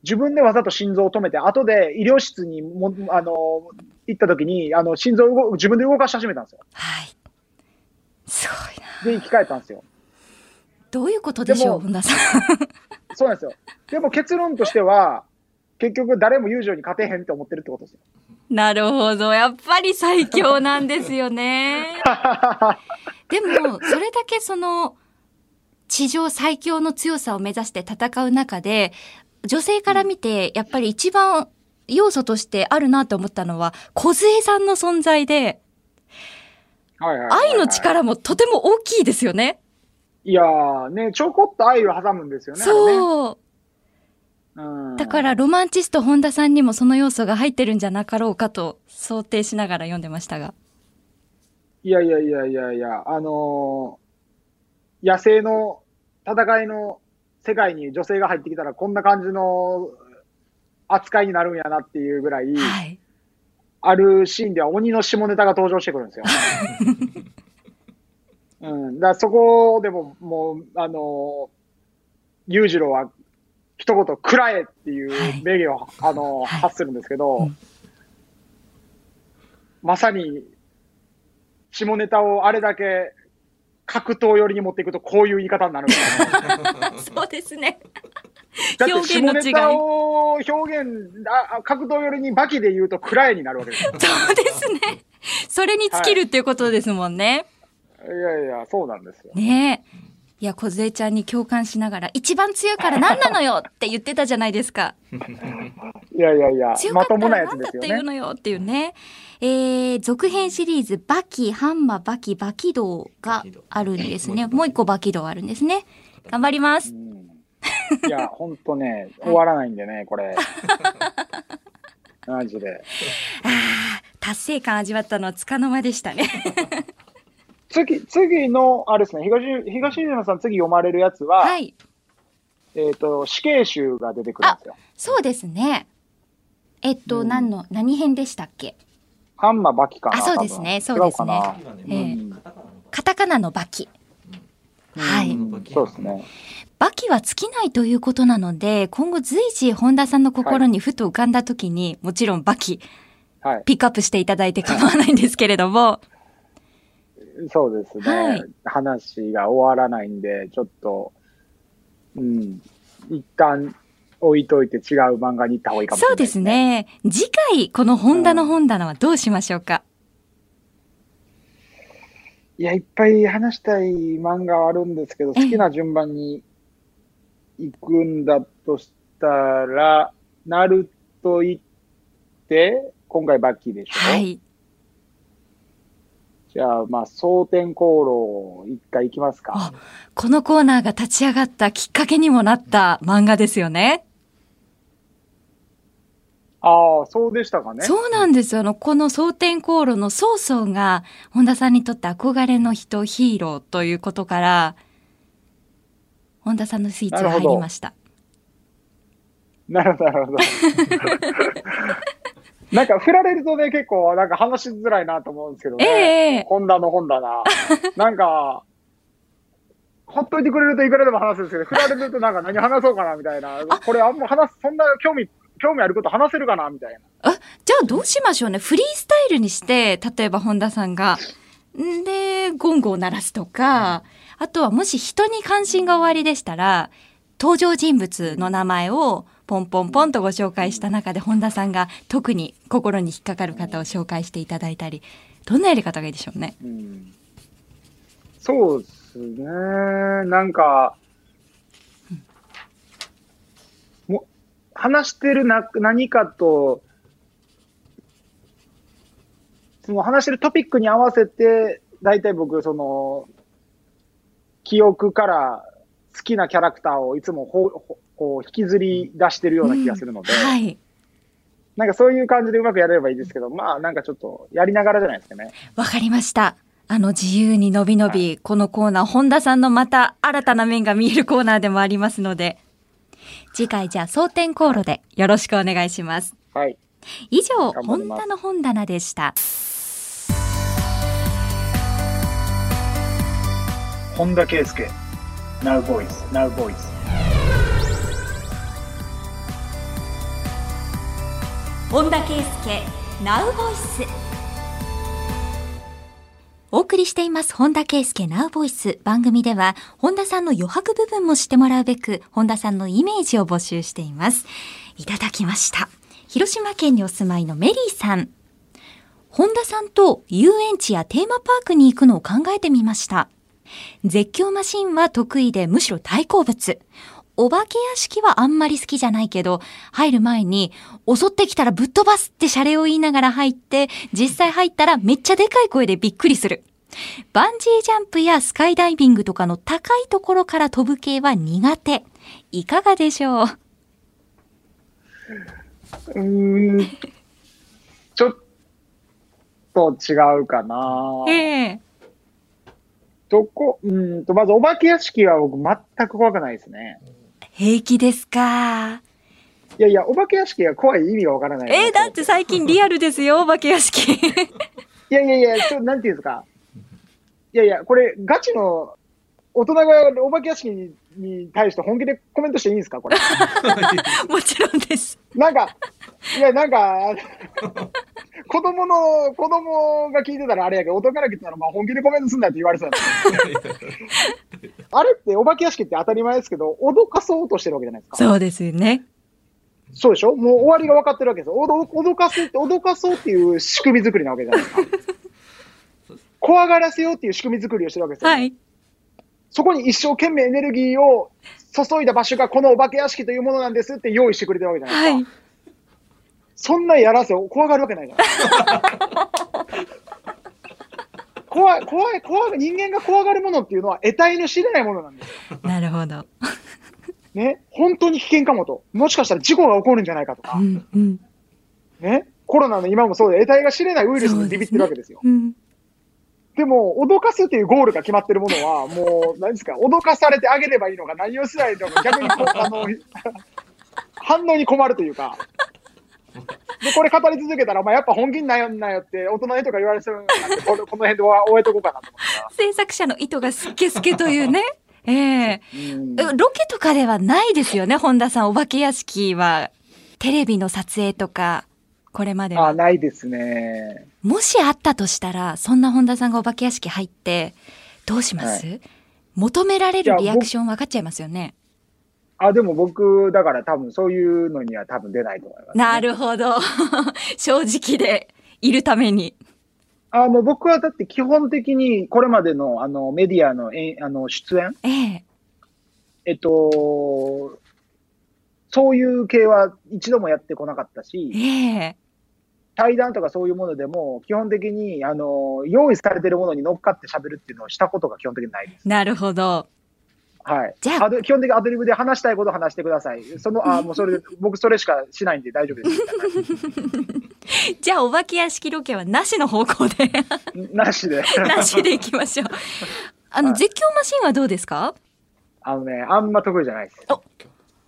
自分でわざと心臓を止めて、後で医療室にも、あの、行った時に、あの、心臓を動自分で動かし始めたんですよ。はい。すごいな。で、生き返ったんですよ。どういうことでしょう、本田さん。そうなんですよ。でも結論としては、結局誰も裕次郎に勝てへんって思ってるってことですよ。なるほど。やっぱり最強なんですよね。でも、それだけその、地上最強の強さを目指して戦う中で、女性から見て、やっぱり一番要素としてあるなと思ったのは、小杖さんの存在で、愛の力もとても大きいですよね。いやー、ね、ちょこっと愛を挟むんですよね。そう。だから、ロマンチスト本田さんにもその要素が入ってるんじゃなかろうかと想定しながら読んでましたが。いやいやいやいやいや、あのー野生の戦いの世界に女性が入ってきたらこんな感じの扱いになるんやなっていうぐらい、はい。あるシーンでは鬼の下ネタが登場してくるんですよ。うん。だそこでも、もう、あの、裕次郎は、一言、食らえっていう名言を、あの、はい発するんですけど、うんまさに、下ネタをあれだけ格闘寄りに持っていくと、こういう言い方になるんですよね。そうですね。だって表現の違い下ネタを表現、ああ格闘寄りにバキで言うと、食らえになるわけですよ。そうですね。それに尽きるっていうことですもんね。いやいや、そうなんですよ。ねえ。いや、小杖ちゃんに共感しながら、一番強いから何なのよって言ってたじゃないですか。いやいやいや、強かったまともなら何だっやつですよね。て言うのよっていうね。えー、続編シリーズ、バキ、ハンマ、バキ、バキ道があるんですね。もう一個バキ道あるんですね。頑張りますう。んいや、ほんとね、終わらないんでね、これ。マジで。ああ、達成感味わったのはつかの間でしたね。次、次の、あれですね、東、東島さん次読まれるやつは、はい。えっ、と、死刑囚が出てくるんですよ。そうですね。えっと、うん何の、何編でしたっけ？ハンマーバキかなあそうですねそうですね。カタカナのバキ。なはい。うんそうですね。バキは尽きないということなので、今後随時本田さんの心にふと浮かんだ時に、もちろんバキ、はい。ピックアップしていただいて構わないんですけれども、そうですね。はい。話が終わらないんで、ちょっと、うん、一旦置いといて違う漫画に行った方がいいかもしれない、そうです。ね。次回、この本田の本棚はどうしましょうか、いや、いっぱい話したい漫画はあるんですけど、ええ好きな順番に行くんだとしたら、ナルト行って、今回バッキーでしょ？はい。じゃあ、まあ、蒼天航路一回行きますかあ。このコーナーが立ち上がったきっかけにもなった漫画ですよね。ああ、そうでしたかね。そうなんですよ。あの、この蒼天航路の曹操が、本田さんにとって憧れの人、ヒーローということから、本田さんのスイッチが入りました。なるほど、なるほど。な んか、振られるとね、結構、なんか話しづらいなと思うんですけどね。ええ本田の本だな。なんか、ほっといてくれるといくらでも話すんですけど、振られるとなんか何話そうかなみたいな。これあんま話す、そんな興味、興味あること話せるかなみたいな。あ、じゃあどうしましょうね。フリースタイルにして、例えば本田さんが、んで、ゴングを鳴らすとか、あとはもし人に関心がおありでしたら、登場人物の名前をポンポンポンとご紹介した中で本田さんが特に心に引っかかる方を紹介していただいたり、どんなやり方がいいでしょうね。うん、そうですね。なんか、話してるな何かと、その話してるトピックに合わせて、大体僕、その、記憶から好きなキャラクターをいつもほほこう引きずり出してるような気がするので、はい。なんかそういう感じでうまくやれればいいですけど、まあなんかちょっとやりながらじゃないですかね。わかりました。あの自由にのびのび、このコーナー、本田さんのまた新たな面が見えるコーナーでもありますので、次回じゃあ蒼天航路でよろしくお願いします。はい。以上、本田の本棚でした。本田圭佑 Now Voice Now Voice 本田圭佑 Now Voice お送りしています本田圭佑 Now Voice 番組では本田さんの余白部分も知ってもらうべく本田さんのイメージを募集しています。いただきました。広島県にお住まいのメリーさん。本田さんと遊園地やテーマパークに行くのを考えてみました。絶叫マシンは得意でむしろ大好物。お化け屋敷はあんまり好きじゃないけど、入る前に、襲ってきたらぶっ飛ばすってシャレを言いながら入って、実際入ったらめっちゃでかい声でびっくりする。バンジージャンプやスカイダイビングとかの高いところから飛ぶ系は苦手。いかがでしょう？うーん。ちょっと違うかな。ええどこ、うーんと、まずお化け屋敷は僕全く怖くないですね。平気ですか？いやいや、お化け屋敷が怖い意味がわからない。えー、だって最近リアルですよ、お化け屋敷。いやいやいや、ちょなんていうんですか？いやいや、これ、ガチの大人がお化け屋敷にに対して本気でコメントしていいんですかこれ。もちろんです。なんか、いや、なんか、子供の、子供が聞いてたらあれやけど、大人から聞いたら、まあ本気でコメントすんなって言われそうあれって、お化け屋敷って当たり前ですけど、脅かそうとしてるわけじゃないですか。そうですよね。そうでしょもう終わりが分かってるわけですよ。脅かすって、脅かそうっていう仕組み作りなわけじゃないですか。怖がらせようっていう仕組み作りをしてるわけですよ。はい。そこに一生懸命エネルギーを注いだ場所がこのお化け屋敷というものなんですって用意してくれてるわけじゃないですか。はい。そんなやらせを怖がるわけないじゃない 怖い、怖い、怖い、人間が怖がるものっていうのは得体の知れないものなんですよ。なるほど。ね？本当に危険かもと。もしかしたら事故が起こるんじゃないかとかう。んうん。ね？コロナの今もそうで、得体が知れないウイルスにビビってるわけですよ。うん。でも、脅かすっていうゴールが決まってるものは、もう、何ですか、脅かされてあげればいいのか、何をすりゃいいのか、逆にこう、あの、反応に困るというか。で、これ語り続けたら、まあ、やっぱ本気になよんなよって、大人にとか言われそうなんで、この辺で終えとこうかなと思っ制作者の意図がすっけすけというね。ええたら。うんロケとかではないですよね、本田さん。お化け屋敷は、テレビの撮影とか、これまであ、は。ないですね。もしあったとしたら、そんな本田さんがお化け屋敷入って、どうします、求められるリアクション分かっちゃいますよね。あ、でも僕、だから多分そういうのには多分出ないと思います、なるほど。正直でいるために。あ、もう僕はだって基本的にこれまでのあのメディアのえあの出演、ええ。えっと、そういう系は一度もやってこなかったし、ええ。対談とかそういうものでも、基本的に、あの、用意されてるものに乗っかって喋るっていうのをしたことが基本的にないです。なるほど。はい。じゃあ基本的にアドリブで話したいこと話してください。その、あ、もうそれで、僕それしかしないんで大丈夫です。じゃあ、お化け屋敷ロケはなしの方向で、なしで。なしでいきましょう。あの、はい絶叫マシンはどうですか？あのね、あんま得意じゃないです。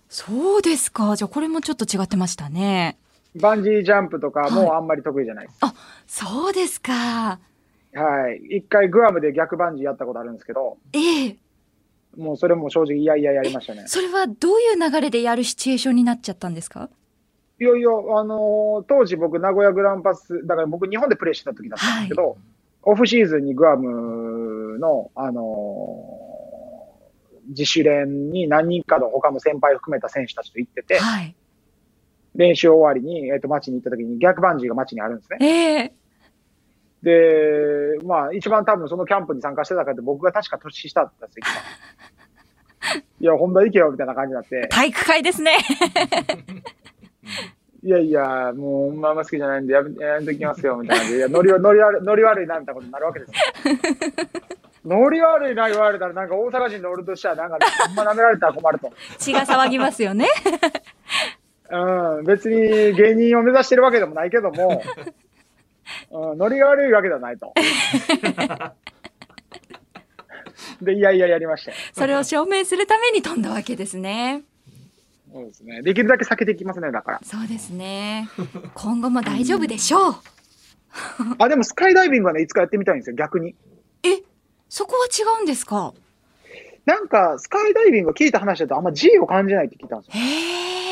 そうですか。じゃあ、これもちょっと違ってましたね。バンジージャンプとかはいもあんまり得意じゃないです。あ、そうですか。はい。一回グアムで逆バンジーやったことあるんですけど、ええ。もうそれも正直いやいややりましたね。それはどういう流れでやるシチュエーションになっちゃったんですか？いやいや、あのー当時僕名古屋グランパス、だから僕日本でプレーしてた時だったんですけど、オフシーズンにグアムの、あのー自主練に何人かの他の先輩含めた選手たちと行ってて、はい。練習終わりに、えっ、と、街に行った時に逆バンジーが街にあるんですね。ええ。で、まあ、一番多分そのキャンプに参加してたからって僕が確か年下だったんですよ、いや、本田行けよ、みたいな感じになって、体育会ですね。いやいや、もう、まあんま好きじゃないんでやめ、やめときますよ、みたいないや、ノリノリ悪い、ノリ悪いな、みたいなことになるわけですよ。ノリ悪いな、言われたら、なんか大阪人の俺としては、なんか、あんま舐められたら困ると。血が騒ぎますよね。うん、別に芸人を目指してるわけでもないけども、うん、ノリが悪いわけではないと。で、いやいややりましたよ。それを証明するために飛んだわけですね。そうですね。できるだけ避けていきますね、だから。そうですね。今後も大丈夫でしょう。あ、でもスカイダイビングはね、いつかやってみたいんですよ、逆に。え、そこは違うんですか？なんか、スカイダイビング聞いた話だとあんま G を感じないって聞いたんですよ。へえ。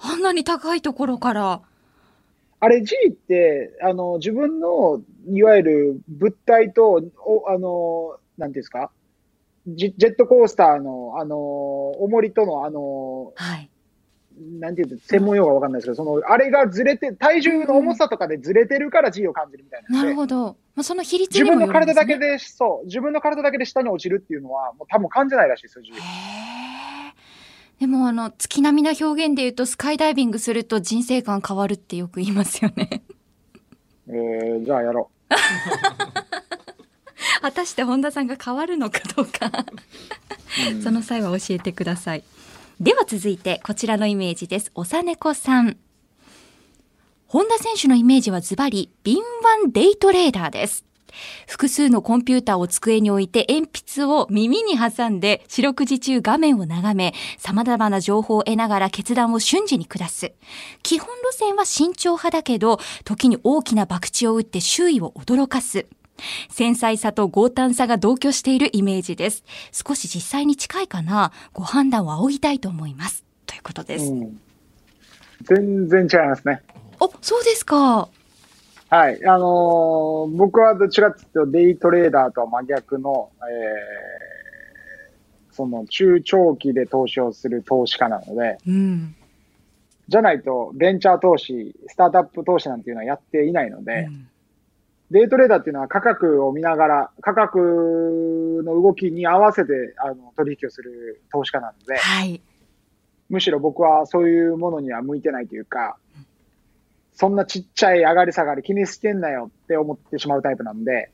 あんなに高いところから。あれ G って、あの、自分の、いわゆる物体と、おあの、なんていうんですか？ジジェットコースターの、あの、重りとの、あの、はい。なんていう専門用語がわかんないですけど、その、あれがずれて、体重の重さとかでずれてるから G を感じるみたいななので。るほど。まあ、その比率自分のにもよるんです、ね、体だけで、そう、自分の体だけで下に落ちるっていうのは、もう多分感じないらしいですよ、G。でもあの、月並みな表現で言うと、スカイダイビングすると人生観変わるってよく言いますよね。えー、じゃあやろ 果たして本田さんが変わるのかどうか。その際は教えてください。では続いてこちらのイメージです。おさねこさん。本田選手のイメージはズバリ、敏腕デイトレーダーです。複数のコンピューターを机に置いて鉛筆を耳に挟んで四六時中画面を眺め様々な情報を得ながら決断を瞬時に下す。基本路線は慎重派だけど時に大きな博打を打って周囲を驚かす。繊細さと強胆さが同居しているイメージです。少し実際に近いかなご判断を仰ぎたいと思います。ということです。うん全然違いますね。お、そうですか。はい。あのー僕はどちらかというとデイトレーダーとは真逆の、えーその中長期で投資をする投資家なので、うん。じゃないとベンチャー投資、スタートアップ投資なんていうのはやっていないので、うんデイトレーダーっていうのは価格を見ながら、価格の動きに合わせてあの取引をする投資家なので、はい。むしろ僕はそういうものには向いてないというか、そんなちっちゃい上がり下がり気にしてんなよって思ってしまうタイプなんで、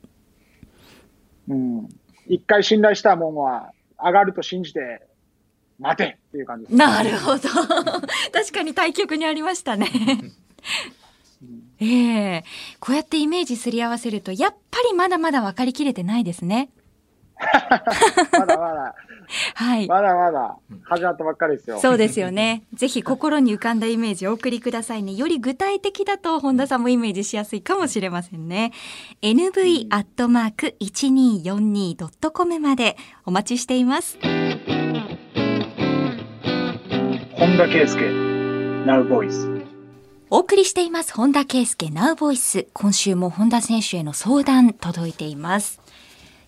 うん。一回信頼したもんは上がると信じて、待てっていう感じです。なるほど。確かに対局にありましたね。ええこうやってイメージすり合わせると、やっぱりまだまだ分かりきれてないですね。まだまだ、はい。まだまだ始まったばっかりですよ。そうですよね。ぜひ心に浮かんだイメージをお送りくださいね。より具体的だと本田さんもイメージしやすいかもしれませんね。nv.1242.com までお待ちしています。本田圭佑、Now Voice。お送りしています本田圭佑 Now Voice。今週も本田選手への相談届いています。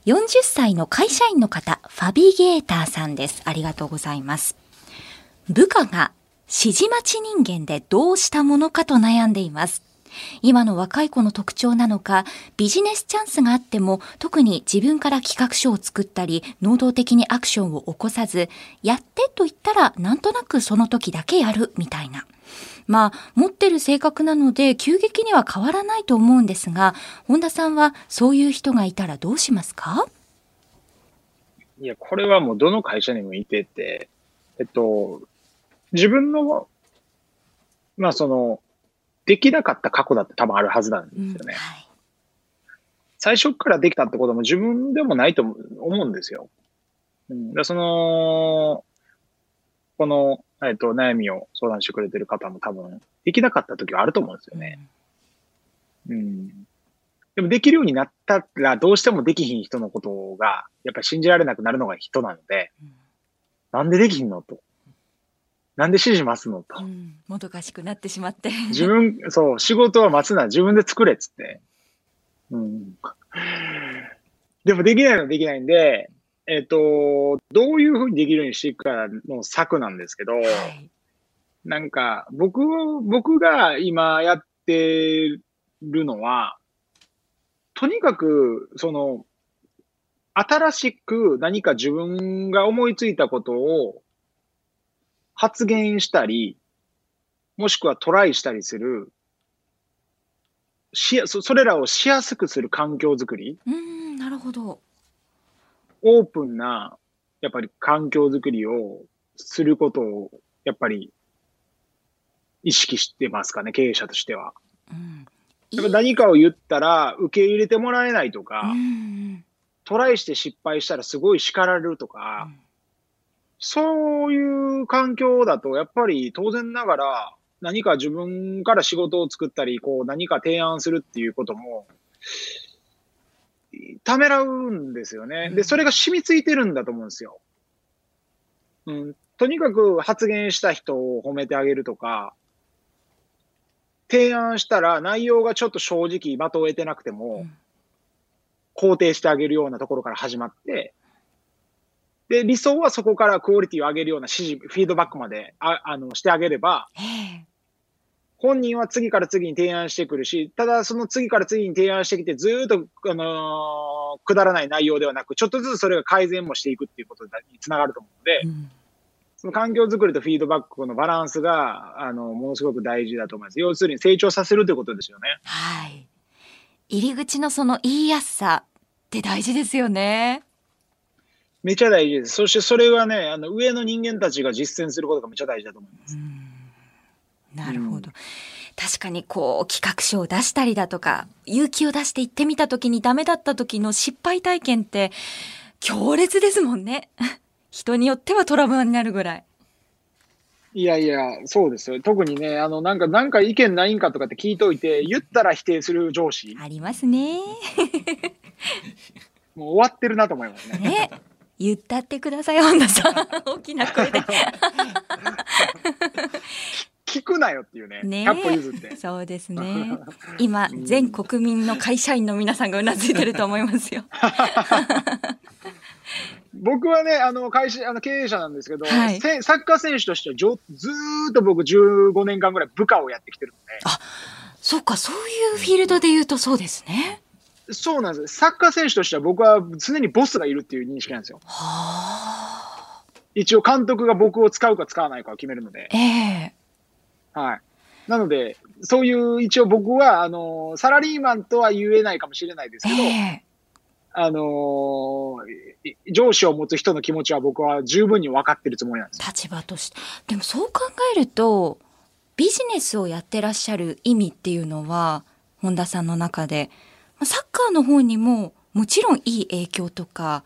40歳の会社員の方、ファビゲーターさんです。ありがとうございます。部下が指示待ち人間でどうしたものかと悩んでいます。今の若い子の特徴なのか、ビジネスチャンスがあっても、特に自分から企画書を作ったり、能動的にアクションを起こさず、やってと言ったら、なんとなくその時だけやる、みたいな。まあ、持ってる性格なので、急激には変わらないと思うんですが、本田さんはそういう人がいたらどうしますか？いや、これはもうどの会社にもいてて、えっと、自分の、まあその、できなかった過去だって多分あるはずなんですよね。はい。最初からできたってことも自分でもないと思うんですよ。うん、でその、この、えっと、悩みを相談してくれてる方も多分、できなかった時はあると思うんですよね。うん。でもできるようになったら、どうしてもできひん人のことが、やっぱり信じられなくなるのが人なので、うんなんでできひんのと。なんで指示待つのとう。ん、もどかしくなってしまって。自分、そう、仕事は待つな、自分で作れっつって。うん。でもできないのはできないんで、えっ、と、どういうふうにできるようにしていくかの策なんですけど、はい。なんか、僕、僕が今やってるのは、とにかく、その、新しく何か自分が思いついたことを発言したり、もしくはトライしたりする、しやそそれらをしやすくする環境づくり、うん、なるほど。オープンな、やっぱり環境づくりをすることを、やっぱり意識してますかね、経営者としては。うん。やっぱ何かを言ったら受け入れてもらえないとか、うんトライして失敗したらすごい叱られるとか、そういう環境だと、やっぱり当然ながら、何か自分から仕事を作ったり、こう何か提案するっていうことも、ためらうんですよね。で、それが染みついてるんだと思うんですよ。うん。とにかく発言した人を褒めてあげるとか、提案したら内容がちょっと正直的を得てなくても、うん肯定してあげるようなところから始まって、で、理想はそこからクオリティを上げるような指示、フィードバックまでああのしてあげれば、ええ本人は次から次に提案してくるし、ただその次から次に提案してきて、ずーっと、あのーくだらない内容ではなく、ちょっとずつそれが改善もしていくっていうことにつながると思うので、うんその環境づくりとフィードバックのバランスが、あの、ものすごく大事だと思います。要するに成長させるということですよね。はい。入り口のその言いやすさって大事ですよね。めちゃ大事です。そしてそれはね、あの、上の人間たちが実践することがめちゃ大事だと思います。なるほど。確かにこう企画書を出したりだとか勇気を出して行ってみた時にダメだった時の失敗体験って強烈ですもんね。人によってはトラウマになるぐらい。いやいや、そうですよ。特にね、あの、なんか、なんか意見ないんかとかって聞いといて、言ったら否定する上司。ありますね。もう終わってるなと思いますね。ね。言ったってください、本田さん。大きな声で。聞くなよっていうね。ね100歩譲って。そうですね。今、全国民の会社員の皆さんがうなずいてると思いますよ。僕はね、あの、会社、あの、経営者なんですけど、はいせサッカー選手としてはじょずーっと僕15年間ぐらい部下をやってきてるのそうか、そういうフィールドで言うとそうですね。で、そうなんです。サッカー選手としては僕は常にボスがいるっていう認識なんですよ。はあ。一応監督が僕を使うか使わないかを決めるので。ええはい。なので、そういう一応僕は、あの、サラリーマンとは言えないかもしれないですけど、ええあのい上司を持つ人の気持ちは僕は十分に分かってるつもりなんです。立場として。でもそう考えると、ビジネスをやってらっしゃる意味っていうのは、本田さんの中で、まあサッカーの方にももちろんいい影響とか、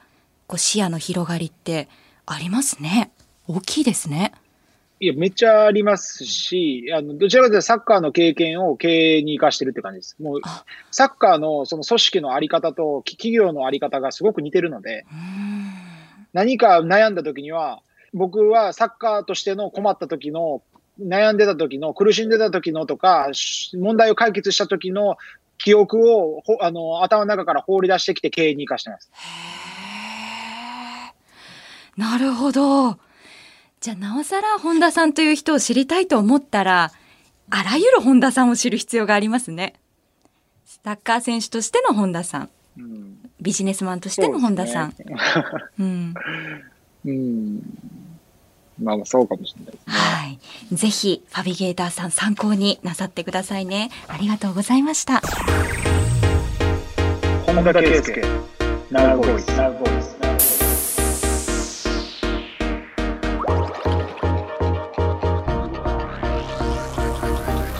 こう視野の広がりってありますね。大きいですね。いや、めっちゃありますし、あの、どちらかというとサッカーの経験を経営に生かしてるって感じです。もうあ、サッカーのその組織のあり方とき企業のあり方がすごく似てるので。何か悩んだ時には、僕はサッカーとしての困った時の、悩んでた時の、苦しんでた時のとか、し問題を解決した時の記憶をほあの頭の中から放り出してきて経営に生かしてます。なるほど。じゃあなおさら本田さんという人を知りたいと思ったら、あらゆる本田さんを知る必要がありますね。サッカー選手としての本田さん、うん、ビジネスマンとしての本田さん。そうねうん、うん。まあまあそうかもしれないですね。はい。ぜひファビゲーターさん参考になさってくださいね。ありがとうございました。本田圭佑、ナウボイス。ナウボイス。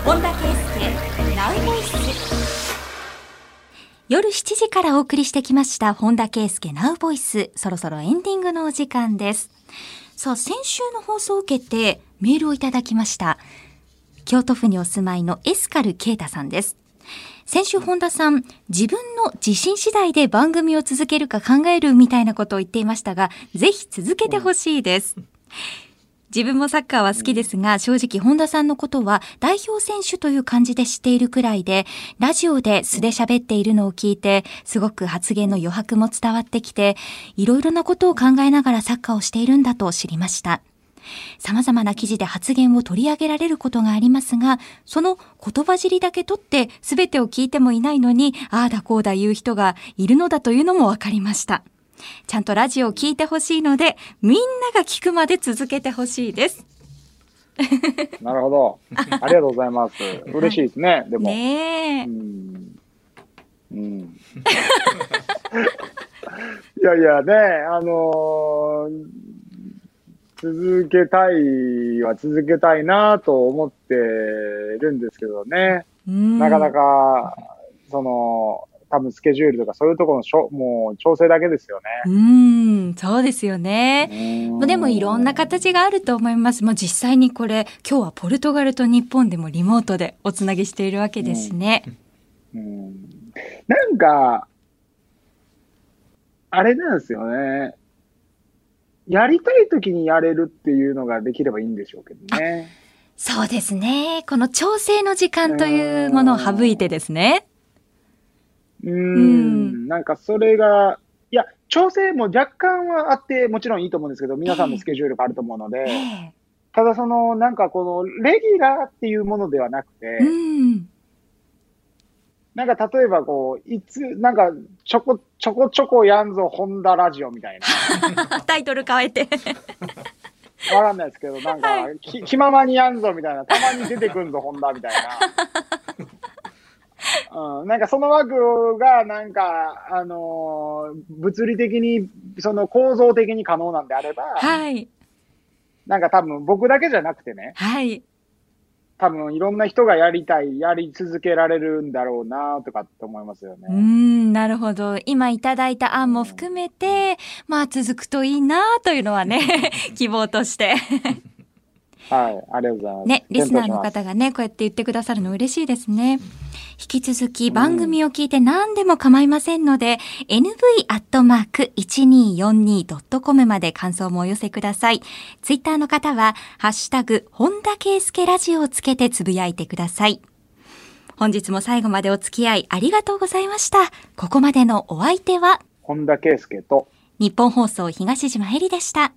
本田圭佑ナウボイス夜7時からお送りしてきました本田圭佑ナウボイスそろそろエンディングのお時間ですさあ先週の放送を受けてメールをいただきました。京都府にお住まいのエスカルケイタさんです。先週本田さん自分の自信次第で番組を続けるか考えるみたいなことを言っていましたがぜひ続けてほしいです、自分もサッカーは好きですが、正直本田さんのことは代表選手という感じで知っているくらいで、ラジオで素で喋っているのを聞いて、すごく発言の余白も伝わってきて、いろいろなことを考えながらサッカーをしているんだと知りました。様々な記事で発言を取り上げられることがありますが、その言葉尻だけ取って全てを聞いてもいないのに、ああだこうだ言う人がいるのだというのも分かりました。ちゃんとラジオを聞いてほしいので、みんなが聞くまで続けてほしいです。なるほど。ありがとうございます。嬉しいですね。でも。ねえ。うん。うん。いやいやね、あのー続けたいは続けたいなと思ってるんですけどね。なかなか、その、多分スケジュールとかそういうところのしょもう調整だけですようね。ん、そうですよね。うんでもいろんな形があると思います。もう実際にこれ、今日はポルトガルと日本でもリモートでおつなぎしているわけですしね。うんなんか、あれなんですよね。やりたい時にやれるっていうのができればいいんでしょうけどね。そうですね。この調整の時間というものを省いてですね。うんん、なんかそれが、いや、調整も若干はあってもちろんいいと思うんですけど、皆さんのスケジュールがあると思うので、ええただその、なんかこの、レギュラーっていうものではなくて、うん。なんか例えばこう、いつ、なんか、ちょこ、ちょこちょこやんぞ、ホンダラジオみたいな。タイトル変えて。わかんないですけど、なんか、き気ままにやんぞみたいな、たまに出てくんぞ、ホンダみたいな。うん、なんかその枠が、なんか、あのー物理的に、その構造的に可能なんであれば、はい。なんか多分僕だけじゃなくてね、はい。多分いろんな人がやりたい、やり続けられるんだろうな、とかって思いますよね。ん、なるほど。今いただいた案も含めて、まあ続くといいなというのはね、希望として。はい、ありがとうございます。ね、リスナーの方がね、こうやって言ってくださるの嬉しいですね。引き続き番組を聞いて何でも構いませんので、nv.1242.com まで感想もお寄せください。ツイッターの方は、ハッシュタグ、本田圭佑ラジオをつけてつぶやいてください。本日も最後までお付き合いありがとうございました。ここまでのお相手は、本田圭佑と、日本放送東島えりでした。